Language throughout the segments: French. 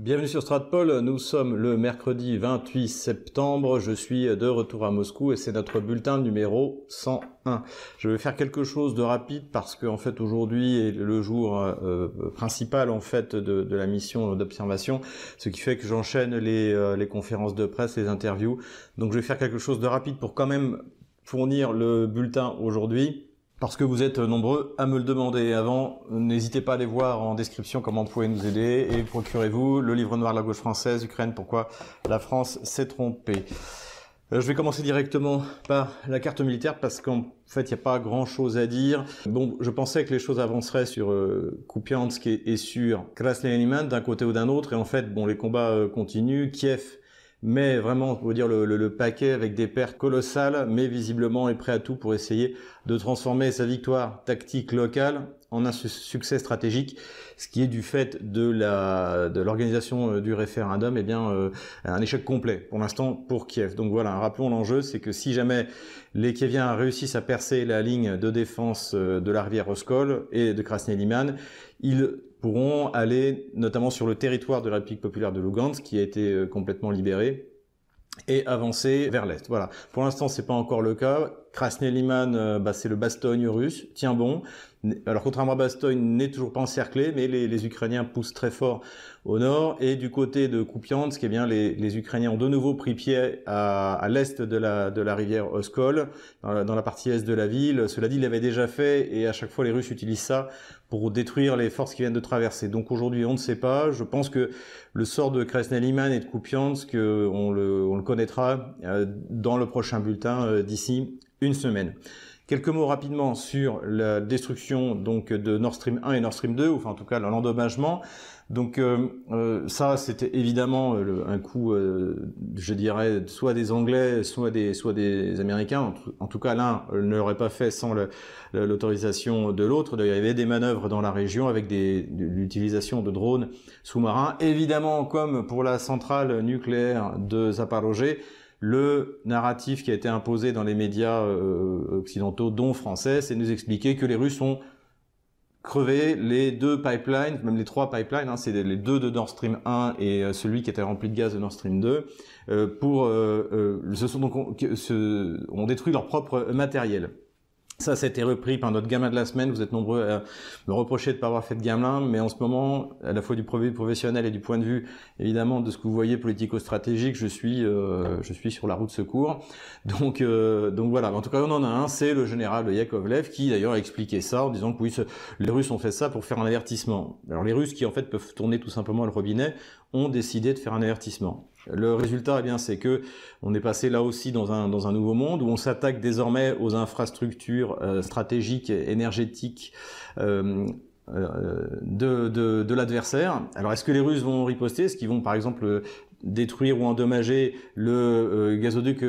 Bienvenue sur Stratpol, nous sommes le mercredi 28 septembre, je suis de retour à Moscou et c'est notre bulletin numéro 101. Je vais faire quelque chose de rapide parce que en fait aujourd'hui est le jour euh, principal en fait de, la mission d'observation, ce qui fait que j'enchaîne euh, les conférences de presse, les interviews. Donc je vais faire quelque chose de rapide pour quand même fournir le bulletin aujourd'hui parce que vous êtes nombreux à me le demander. Avant, n'hésitez pas à aller voir en description comment vous pouvez nous aider et procurez-vous le livre noir de la gauche française, Ukraine, pourquoi la France s'est trompée. Euh, je vais commencer directement par la carte militaire parce qu'en fait, il n'y a pas grand-chose à dire. Bon, je pensais que les choses avanceraient sur euh, Kupiansk et, sur Krasny d'un côté ou d'un autre. Et en fait, bon, les combats euh, continuent. Kiev mais vraiment, on peut dire le, le, paquet avec des pertes colossales, mais visiblement est prêt à tout pour essayer de transformer sa victoire tactique locale en un succès stratégique, ce qui est du fait de la de l'organisation euh, du référendum, eh bien euh, un échec complet pour l'instant pour Kiev. Donc voilà, rappelons l'enjeu, c'est que si jamais les Kieviens réussissent à percer la ligne de défense euh, de la rivière Oskol et de Krasny Liman, ils pourront aller notamment sur le territoire de la République populaire de Lugansk qui a été complètement libéré et avancer vers l'est. Voilà. Pour l'instant, c'est pas encore le cas. Krasny Liman, euh, bah, c'est le Bastogne russe, tient bon. Alors contrairement à Bastogne, n'est toujours pas encerclé, mais les, Ukrainiens poussent très fort au nord. Et du côté de Kupiansk, eh bien les, Ukrainiens ont de nouveau pris pied à, l'est de la, de la rivière Oskol, dans la, partie est de la ville. Cela dit, ils l'avaient déjà fait, et à chaque fois les Russes utilisent ça pour détruire les forces qui viennent de traverser. Donc aujourd'hui, on ne sait pas. Je pense que le sort de Krasny Liman et de Kupiansk, euh, on le, on le connaîtra euh, dans le prochain bulletin d'ici une semaine. Quelques mots rapidement sur la destruction donc de Nord Stream 1 et Nord Stream 2, ou enfin en tout cas l'endommagement. Donc euh, euh, ça, c'était évidemment euh, un coup, je dirais, soit des Anglais, soit des, soit des Américains. En tout, cas, l'un ne l'aurait pas fait sans l'autorisation de l'autre. Il y avait des manœuvres dans la région avec l'utilisation de drones sous-marins. Évidemment, comme pour la centrale nucléaire de Zaporozhye, le narratif qui a été imposé dans les médias euh, occidentaux, dont français, c'est nous expliquer que les Russes ont crevé les deux pipelines, même les trois pipelines, hein, c'est les deux de Nord Stream 1 et euh, celui qui était rempli de gaz de Nord Stream 2, euh, pour euh, ce sont donc ont détruit leur propre matériel. Ça, été repris par notre gamin de la semaine. Vous êtes nombreux à me reprocher de ne pas avoir fait de gamin, mais en ce moment, à la fois du point de vue professionnel et du point de vue, évidemment, de ce que vous voyez politico-stratégique, je suis, euh, je suis sur la route de secours. Donc, euh, donc voilà. En tout cas, on en a un, c'est le général Yakovlev, qui d'ailleurs a expliqué ça en disant que oui, les Russes ont fait ça pour faire un avertissement. Alors les Russes, qui en fait peuvent tourner tout simplement le robinet, ont décidé de faire un avertissement. Le résultat, eh bien, c'est que on est passé là aussi dans un dans un nouveau monde où on s'attaque désormais aux infrastructures euh, stratégiques, énergétiques. Euh, euh, de, de, l'adversaire. Alors est-ce que les Russes vont riposter? Est-ce qu'ils vont par exemple détruire ou endommager le gazoduc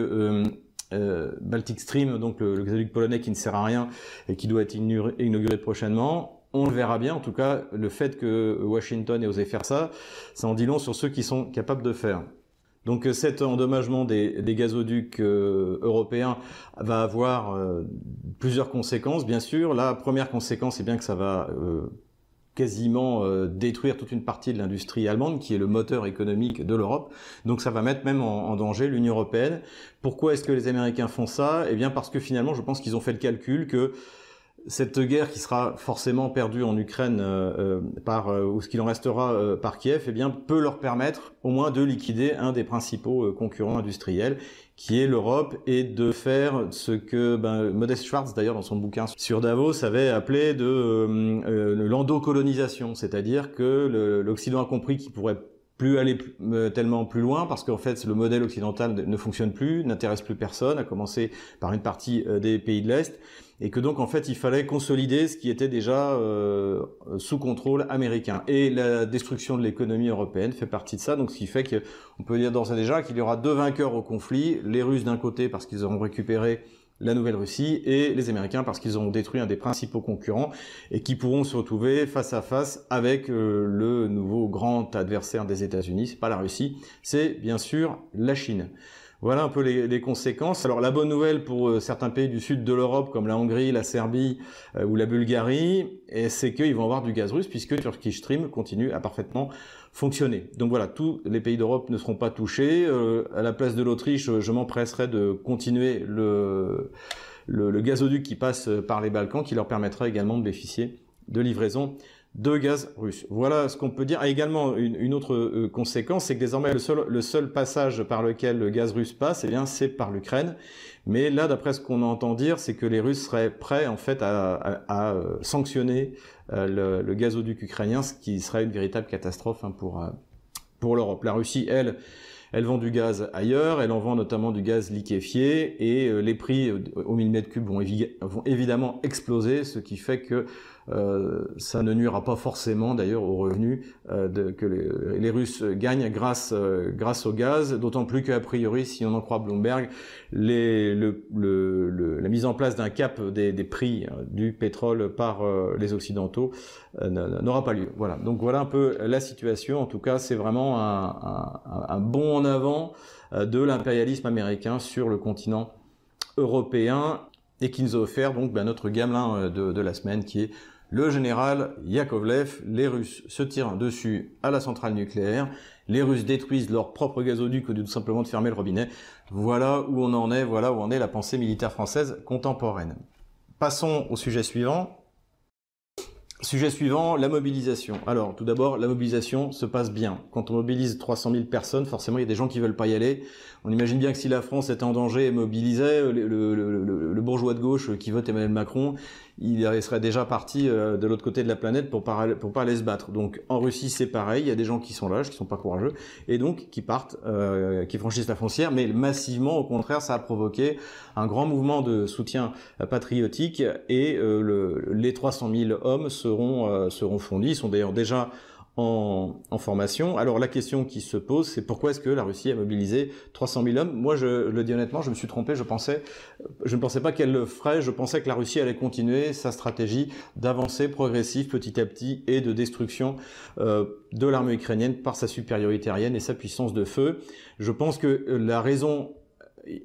Baltic Stream, donc le, gazoduc polonais qui ne sert à rien et qui doit être inauguré prochainement? On le verra bien. En tout cas, le fait que Washington ait osé faire ça, ça en dit long sur ceux qui sont capables de faire. Donc euh, cet endommagement des, gazoducs euh, européens va avoir euh, plusieurs conséquences, bien sûr. La première conséquence, c'est bien que ça va quasiment détruire toute une partie de l'industrie allemande, qui est le moteur économique de l'Europe. Donc ça va mettre même en, en danger l'Union européenne. Pourquoi est-ce que les Américains font ça? Eh bien parce que finalement, je pense qu'ils ont fait le calcul que cette guerre qui sera forcément perdue en Ukraine euh, euh, par euh, ou ce qu'il en restera par Kiev, eh bien peut leur permettre au moins de liquider un des principaux concurrents industriels, qui est l'Europe, et de faire ce que ben, Modest Schwartz d'ailleurs dans son bouquin sur Davos avait appelé de l'endocolonisation, c'est-à-dire que l'Occident a compris qu'il pourrait plus aller tellement plus loin parce qu'en fait le modèle occidental ne fonctionne plus, n'intéresse plus personne, à commencer par une partie des pays de l'Est. Et que donc en fait il fallait consolider ce qui était déjà euh, sous contrôle américain. Et la destruction de l'économie européenne fait partie de ça, donc ce qui fait qu'on peut dire d'ores et déjà qu'il y aura deux vainqueurs au conflit, les Russes d'un côté parce qu'ils auront récupéré la Nouvelle-Russie et les Américains parce qu'ils auront détruit un des principaux concurrents et qui pourront se retrouver face à face avec euh, le nouveau grand adversaire des États-Unis, c'est pas la Russie, c'est bien sûr la Chine. Voilà un peu les, conséquences. Alors la bonne nouvelle pour euh, certains pays du sud de l'Europe, comme la Hongrie, la Serbie euh, ou la Bulgarie, c'est qu'ils vont avoir du gaz russe puisque Turkish Stream continue à parfaitement fonctionner. Donc voilà, tous les pays d'Europe ne seront pas touchés. Euh, à la place de l'Autriche, je m'empresserai de continuer le, le, gazoduc qui passe par les Balkans, qui leur permettra également de bénéficier de livraisons de gaz russe. Voilà ce qu'on peut dire. également, une, autre euh, conséquence, c'est que désormais, le seul, passage par lequel le gaz russe passe, eh bien, c'est par l'Ukraine. Mais là, d'après ce qu'on entend dire, c'est que les Russes seraient prêts, en fait, à, euh, sanctionner euh, le, gazoduc ukrainien, ce qui serait une véritable catastrophe hein, pour, pour l'Europe. La Russie, elle, elle vend du gaz ailleurs, elle en vend notamment du gaz liquéfié, et les prix au millimètre cube vont, vont évidemment exploser, ce qui fait que ça ne nuira pas forcément d'ailleurs aux revenus euh, que les, Russes gagnent grâce, euh, grâce au gaz, d'autant plus qu'a priori, si on en croit Bloomberg, la mise en place d'un cap des, prix du pétrole par les Occidentaux n'aura pas lieu. Voilà, donc voilà un peu la situation. En tout cas, c'est vraiment un, un, bond en avant de l'impérialisme américain sur le continent européen et qui nous a offert donc ben, notre gamelin de, la semaine qui est le général Yakovlev, les Russes se tirent dessus à la centrale nucléaire, les Russes détruisent leur propre gazoduc au lieu de simplement de fermer le robinet. Voilà où on en est, voilà où en est la pensée militaire française contemporaine. Passons au sujet suivant. Sujet suivant, la mobilisation. Alors, tout d'abord, la mobilisation se passe bien. Quand on mobilise 300 000 personnes, forcément, il y a des gens qui veulent pas y aller. On imagine bien que si la France était en danger et mobilisait, le, le bourgeois de gauche qui vote Emmanuel Macron, il serait déjà parti euh, de l'autre côté de la planète pour pas, pour pas aller se battre. Donc en Russie c'est pareil, il y a des gens qui sont lâches, qui sont pas courageux, et donc qui partent, euh, qui franchissent la frontière, mais massivement au contraire ça a provoqué un grand mouvement de soutien patriotique et euh, le, les 300 000 hommes seront, seront fondis, ils sont d'ailleurs déjà en, formation. Alors la question qui se pose, c'est pourquoi est-ce que la Russie a mobilisé 300 000 hommes? Moi, je le dis honnêtement, je me suis trompé. Je pensais, je ne pensais pas qu'elle le ferait. Je pensais que la Russie allait continuer sa stratégie d'avancée progressive petit à petit et de destruction euh, de l'armée ukrainienne par sa supériorité aérienne et sa puissance de feu. Je pense que la raison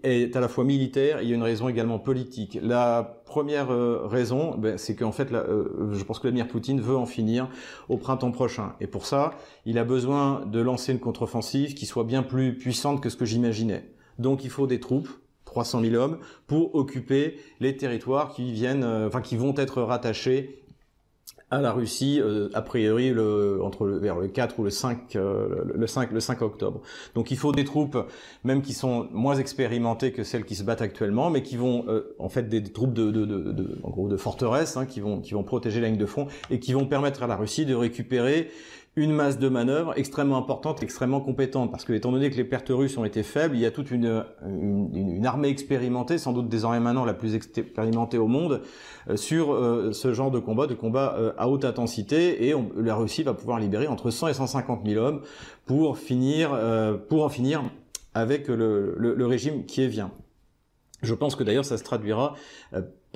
est à la fois militaire, il y a une raison également politique. La première euh, raison, ben, c'est qu'en fait, euh, je pense que Vladimir Poutine veut en finir au printemps prochain. Et pour ça, il a besoin de lancer une contre-offensive qui soit bien plus puissante que ce que j'imaginais. Donc il faut des troupes, 300 000 hommes, pour occuper les territoires qui viennent, euh, enfin qui vont être rattachés à la Russie euh, a priori le, entre le, vers le 4 ou le 5 euh, le 5 le 5 octobre. Donc il faut des troupes même qui sont moins expérimentées que celles qui se battent actuellement mais qui vont euh, en fait des, troupes de, de, de, de, en gros de forteresse hein, qui vont qui vont protéger la ligne de front et qui vont permettre à la Russie de récupérer une masse de manœuvre extrêmement importante, extrêmement compétente, parce que étant donné que les pertes russes ont été faibles, il y a toute une, armée expérimentée, sans doute désormais maintenant la plus expérimentée au monde, euh, sur euh, ce genre de combat, de combat euh, à haute intensité, et la Russie va pouvoir libérer entre 100 et 150 000 hommes pour finir, pour en finir avec le, le, le régime qui est vient. Je pense que d'ailleurs ça se traduira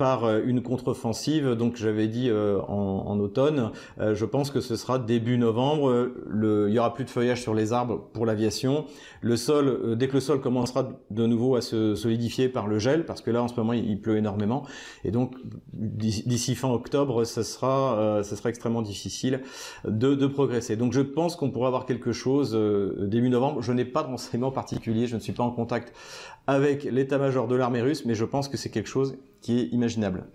par euh, une contre-offensive. Donc j'avais dit euh, en, automne, euh, je pense que ce sera début novembre. Le, il y aura plus de feuillage sur les arbres pour l'aviation. Le sol, dès que le sol commencera de nouveau à se solidifier par le gel, parce que là en ce moment il, pleut énormément, et donc d'ici fin octobre, ce sera, ce sera extrêmement difficile de, de progresser. Donc je pense qu'on pourra avoir quelque chose début novembre. Je n'ai pas de renseignements particuliers, je ne suis pas en contact avec l'état-major de l'armée russe, mais je pense que c'est quelque chose qui est imaginable.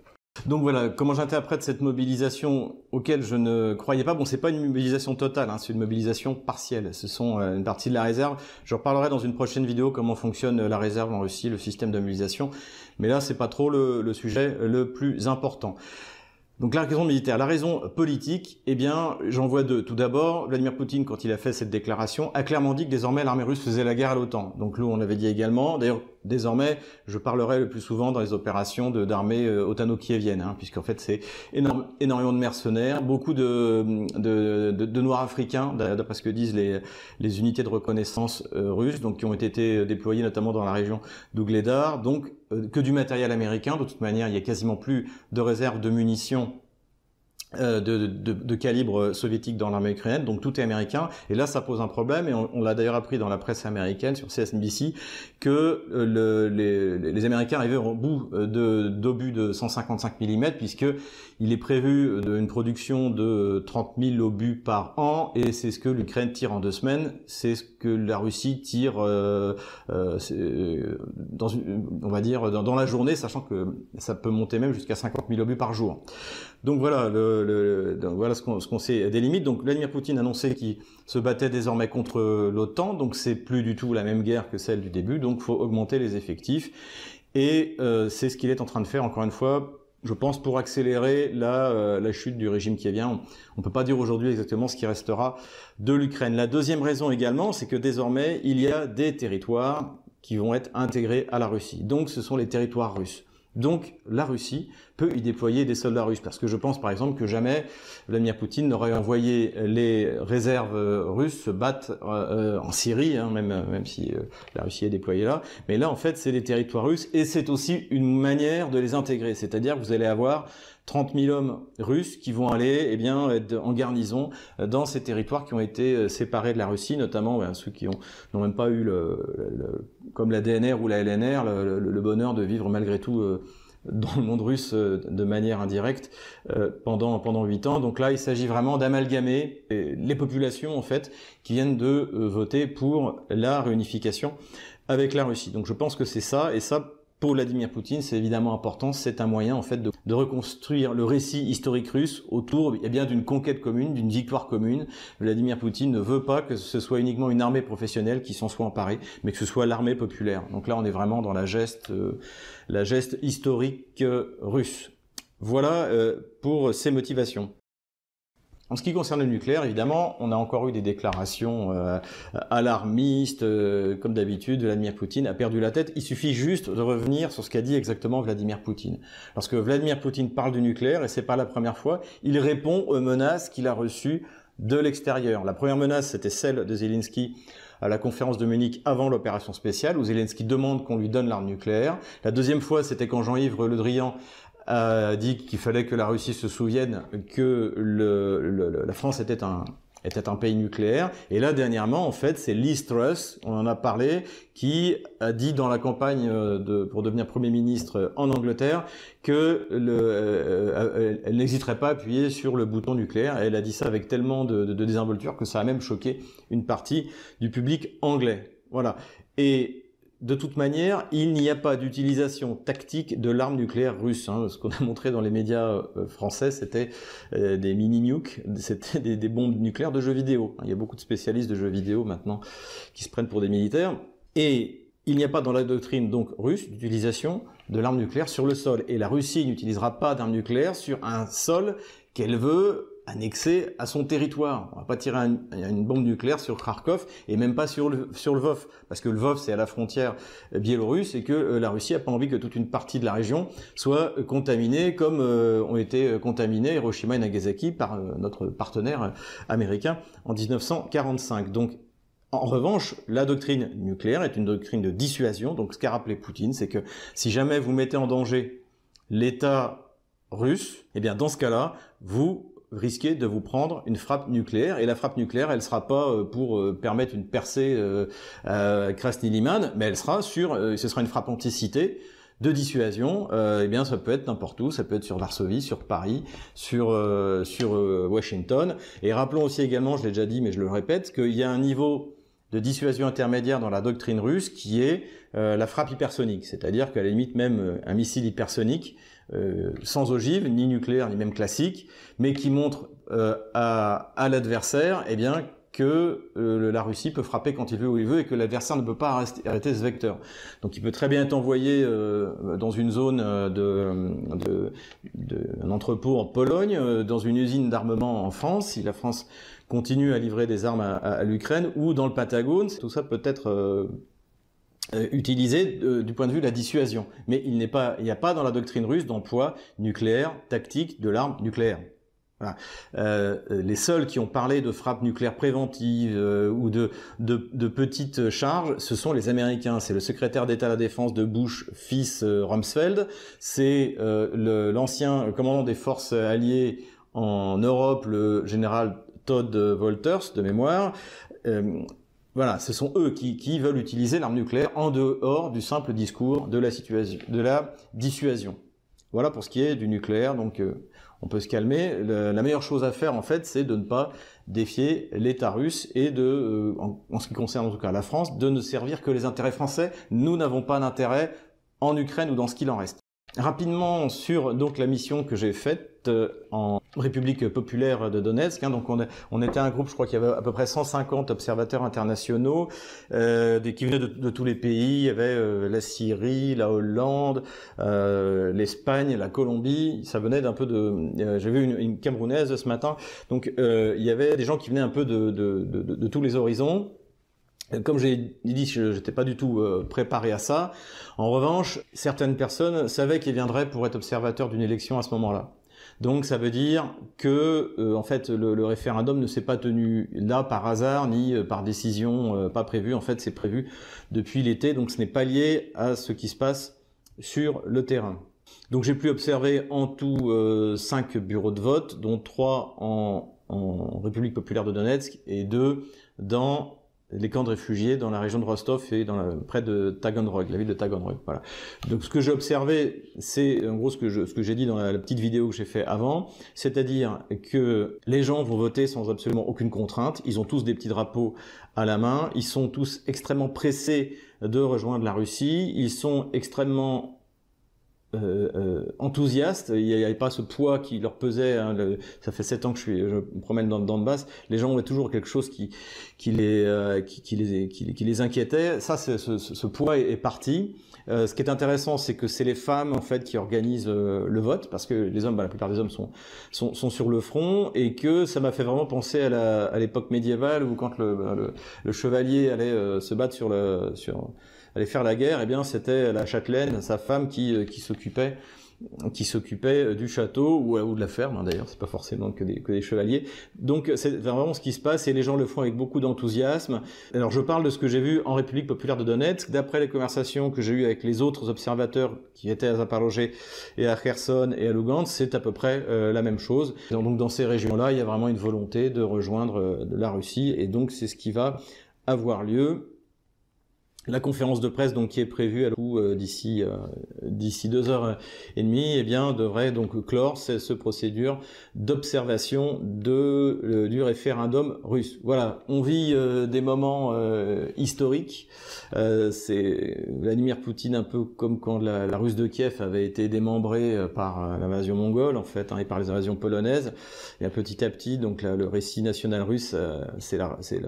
Donc voilà, comment j'interprète cette mobilisation auquel je ne croyais pas? Bon, c'est pas une mobilisation totale, hein, c'est une mobilisation partielle. Ce sont euh, une partie de la réserve. Je reparlerai dans une prochaine vidéo comment fonctionne la réserve en Russie, le système de mobilisation. Mais là, c'est pas trop le, le sujet le plus important. Donc la raison militaire, la raison politique, eh bien, j'en vois deux. Tout d'abord, Vladimir Poutine, quand il a fait cette déclaration, a clairement dit que désormais l'armée russe faisait la guerre à l'OTAN. Donc nous, on l'avait dit également. D'ailleurs, désormais, je parlerai le plus souvent dans les opérations d'armées euh, otano-kieviennes, hein, puisqu'en fait, c'est énormément de mercenaires, beaucoup de, noirs africains, d'après ce que disent les, unités de reconnaissance euh, russes, donc qui ont été déployées notamment dans la région d'Ougledar. Donc euh, que du matériel américain. De toute manière, il y a quasiment plus de réserves de munitions euh, de, de, de, calibre soviétique dans l'armée ukrainienne, donc tout est américain. Et là, ça pose un problème, et on, on l'a d'ailleurs appris dans la presse américaine sur CSNBC que euh, le, les, les, Américains arrivaient au bout euh, d'obus de, 155 mm, puisque il est prévu une production de 30 000 obus par an, et c'est ce que l'Ukraine tire en deux semaines. C'est ce que la Russie tire, euh, euh, dans on va dire, dans, la journée, sachant que ça peut monter même jusqu'à 50 000 obus par jour. Donc voilà, voilà ce qu'on qu sait des limites. Donc Vladimir Poutine annonçait qu'il se battait désormais contre l'OTAN, donc c'est plus du tout la même guerre que celle du début, donc faut augmenter les effectifs. Et euh, c'est ce qu'il est en train de faire, encore une fois, je pense, pour accélérer la, euh, chute du régime qui vient. On ne peut pas dire aujourd'hui exactement ce qui restera de l'Ukraine. La deuxième raison également, c'est que désormais, il y a des territoires qui vont être intégrés à la Russie. Donc ce sont les territoires russes. Donc la Russie peut y déployer des soldats russes, parce que je pense par exemple que jamais Vladimir Poutine n'aurait envoyé les réserves russes se battre euh, en Syrie, hein, même, même si euh, la Russie est déployée là. Mais là en fait c'est des territoires russes et c'est aussi une manière de les intégrer, c'est-à-dire que vous allez avoir 30 000 hommes russes qui vont aller eh bien, être en garnison dans ces territoires qui ont été euh, séparés de la Russie, notamment ceux qui n'ont même pas eu, le, comme la DNR ou la LNR, le, bonheur de vivre malgré tout euh, dans le monde russe euh, de manière indirecte pendant pendant huit ans. Donc là, il s'agit vraiment d'amalgamer les populations en fait qui viennent de voter pour la réunification avec la Russie. Donc je pense que c'est ça et ça pour Vladimir Poutine, c'est évidemment important. C'est un moyen, en fait, de, reconstruire le récit historique russe autour, eh bien, d'une conquête commune, d'une victoire commune. Vladimir Poutine ne veut pas que ce soit uniquement une armée professionnelle qui s'en soit emparée, mais que ce soit l'armée populaire. Donc là, on est vraiment dans la geste, euh, la geste historique euh, russe. Voilà euh, pour ces motivations. En ce qui concerne le nucléaire, évidemment, on a encore eu des déclarations euh, alarmistes, euh, comme d'habitude, Vladimir Poutine a perdu la tête. Il suffit juste de revenir sur ce qu'a dit exactement Vladimir Poutine. Lorsque Vladimir Poutine parle du nucléaire, et c'est pas la première fois, il répond aux menaces qu'il a reçues de l'extérieur. La première menace, c'était celle de Zelensky à la conférence de Munich avant l'opération spéciale, où Zelensky demande qu'on lui donne l'arme nucléaire. La deuxième fois, c'était quand Jean-Yves Le Drian a dit qu'il fallait que la Russie se souvienne que la France était un, était un pays nucléaire. Et là, dernièrement, en fait, c'est Liz Truss, on en a parlé, qui a dit dans la campagne euh, pour devenir Premier ministre en Angleterre que le, euh, elle n'hésiterait pas à appuyer sur le bouton nucléaire. Elle a dit ça avec tellement de, de, de désinvolture que ça a même choqué une partie du public anglais. Voilà. Et de toute manière, il n'y a pas d'utilisation tactique de l'arme nucléaire russe. Hein. Ce qu'on a montré dans les médias euh, français, c'était euh, des mini-nukes, c'était des, des, bombes nucléaires de jeux vidéo. Il y a beaucoup de spécialistes de jeux vidéo maintenant qui se prennent pour des militaires. Et il n'y a pas dans la doctrine donc russe d'utilisation de l'arme nucléaire sur le sol. Et la Russie n'utilisera pas d'arme nucléaire sur un sol qu'elle veut annexé à son territoire. On va pas tirer une bombe nucléaire sur Kharkov et même pas sur le, sur le Vov, parce que le Vov c'est à la frontière biélorusse et que euh, la Russie a pas envie que toute une partie de la région soit contaminée comme euh, ont été contaminés Hiroshima et Nagasaki par euh, notre partenaire américain en 1945. Donc en revanche, la doctrine nucléaire est une doctrine de dissuasion. Donc ce qu'a rappelé Poutine, c'est que si jamais vous mettez en danger l'État russe, eh bien dans ce cas-là, vous risquez de vous prendre une frappe nucléaire. Et la frappe nucléaire, elle sera pas euh, pour euh, permettre une percée euh, à Krasny-Liman, mais elle sera sur, ce sera une frappe anticité de dissuasion. eh bien, ça peut être n'importe où, ça peut être sur Varsovie, sur Paris, sur sur Washington. Et rappelons aussi également, je l'ai déjà dit, mais je le répète, qu'il y a un niveau de dissuasion intermédiaire dans la doctrine russe qui est la frappe hypersonique, c'est-à-dire qu'à la limite même un missile hypersonique euh, sans ogive, ni nucléaire, ni même classique, mais qui montre euh, à, à l'adversaire eh bien, que euh, la Russie peut frapper quand il veut où il veut et que l'adversaire ne peut pas arrêter, ce vecteur. Donc il peut très bien être envoyé euh, dans une zone de, de, de, un entrepôt en Pologne, dans une usine d'armement en France, si la France continue à livrer des armes à, à, à l'Ukraine, ou dans le Patagone. Tout ça peut être euh, utilisé euh, du point de vue de la dissuasion. Mais il n'est pas, il n'y a pas dans la doctrine russe d'emploi nucléaire tactique de l'arme nucléaire. Euh, les seuls qui ont parlé de frappe nucléaire préventive euh, ou de, de, de, petites charges, ce sont les Américains. C'est le secrétaire d'État à la Défense de Bush, fils euh, Rumsfeld. C'est l'ancien commandant des forces alliées en Europe le général Todd Wolters de mémoire. Voilà, ce sont eux qui, veulent utiliser l'arme nucléaire en dehors du simple discours de la, situation, de la dissuasion. Voilà pour ce qui est du nucléaire, donc euh, on peut se calmer. la meilleure chose à faire, en fait, c'est de ne pas défier l'État russe et de, euh, en, ce qui concerne en tout cas la France, de ne servir que les intérêts français. Nous n'avons pas d'intérêt en Ukraine ou dans ce qu'il en reste. Rapidement sur donc la mission que j'ai faite euh, en République populaire de Donetsk. Hein, donc on, on, était un groupe, je crois qu'il y avait à peu près 150 observateurs internationaux euh, qui venaient de, tous les pays. Il y avait euh, la Syrie, la Hollande, euh, l'Espagne, la Colombie. Ça venait d'un peu de. Euh, j'ai vu une, une, Camerounaise ce matin. Donc il y avait des gens qui venaient un peu de, de, de tous les horizons. Comme j'ai dit, je n'étais pas du tout euh, préparé à ça. En revanche, certaines personnes savaient qu'ils viendraient pour être observateurs d'une élection à ce moment-là. Donc ça veut dire que euh, en fait le, référendum ne s'est pas tenu là par hasard ni euh, par décision pas prévue. En fait, c'est prévu depuis l'été, donc ce n'est pas lié à ce qui se passe sur le terrain. Donc j'ai pu observer en tout cinq bureaux de vote, dont trois en, en République populaire de Donetsk et deux dans les camps de réfugiés dans la région de Rostov et dans la, près de Taganrog, la ville de Taganrog. Voilà. Donc ce que j'ai observé, c'est en gros ce que, j'ai dit dans la, petite vidéo que j'ai fait avant, c'est-à-dire que les gens vont voter sans absolument aucune contrainte, ils ont tous des petits drapeaux à la main, ils sont tous extrêmement pressés de rejoindre la Russie, ils sont extrêmement euh, euh, enthousiastes. Il n'y avait pas ce poids qui leur pesait. Hein, ça fait sept ans que je, suis, je me promène dans, dans le basse. Les gens ont toujours quelque chose qui, qui, les, euh, qui, les, qui, les inquiétait. Ça, ce, ce, ce, poids est, parti. ce qui est intéressant, c'est que c'est les femmes en fait qui organisent le vote, parce que les hommes, bah, la plupart des hommes sont, sont, sont sur le front, et que ça m'a fait vraiment penser à l'époque médiévale où quand le, le, le chevalier allait se battre sur le sur aller faire la guerre, eh bien c'était la châtelaine, sa femme, qui, euh, qui s'occupait qui s'occupait euh, du château ou, ou de la ferme hein, d'ailleurs c'est pas forcément que des, que des chevaliers. Donc c'est vraiment ce qui se passe et les gens le font avec beaucoup d'enthousiasme. Alors je parle de ce que j'ai vu en République populaire de Donetsk. D'après les conversations que j'ai eues avec les autres observateurs qui étaient à Zaporozhye et à Kherson et à Lugansk c'est à peu près euh, la même chose. Donc dans ces régions là il y a vraiment une volonté de rejoindre la Russie et donc c'est ce qui va avoir lieu la conférence de presse donc qui est prévue à euh, d'ici euh, d'ici deux heures et demie, eh bien devrait donc clore cette, procédure d'observation euh, du référendum russe. Voilà, on vit des moments historiques. c'est Vladimir Poutine un peu comme quand la, la, Russe de Kiev avait été démembrée par l'invasion mongole en fait hein, et par les invasions polonaises. Et petit à petit donc le récit national russe, c'est la c'est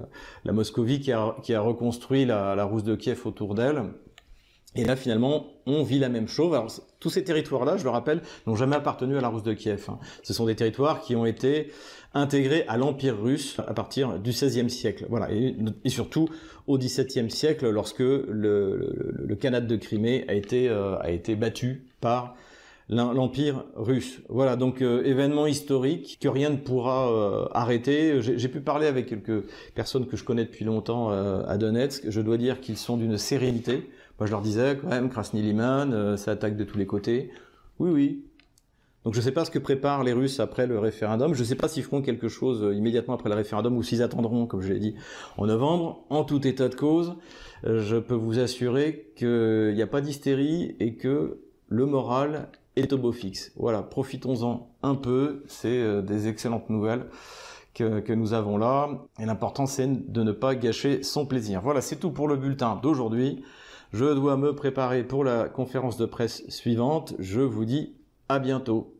Moscovie qui a qui a reconstruit la, la Russe de Kiev autour d'elle. Et là, finalement, on vit la même chose. Alors, tous ces territoires-là, je le rappelle, n'ont jamais appartenu à la Russe de Kiev. Hein. Ce sont des territoires qui ont été intégrés à l'Empire russe à partir du XVIe siècle. Voilà, et, surtout au XVIIe siècle, lorsque le, le, de Crimée a été, euh, a été battu par l'Empire russe. Voilà, donc euh, événement historique que rien ne pourra euh, arrêter. J'ai pu parler avec quelques personnes que je connais depuis longtemps euh, à Donetsk. Je dois dire qu'ils sont d'une sérénité. Moi, je leur disais quand même, Krasny Liman, ça attaque de tous les côtés. Oui, oui. Donc je ne sais pas ce que préparent les Russes après le référendum. Je ne sais pas s'ils feront quelque chose immédiatement après le référendum ou s'ils attendront, comme je l'ai dit, en novembre. En tout état de cause, je peux vous assurer qu'il n'y a pas d'hystérie et que le moral et fixe. Voilà, profitons-en un peu, c'est euh, des excellentes nouvelles que, nous avons là, et l'important c'est de ne pas gâcher son plaisir. Voilà, c'est tout pour le bulletin d'aujourd'hui. Je dois me préparer pour la conférence de presse suivante. Je vous dis à bientôt.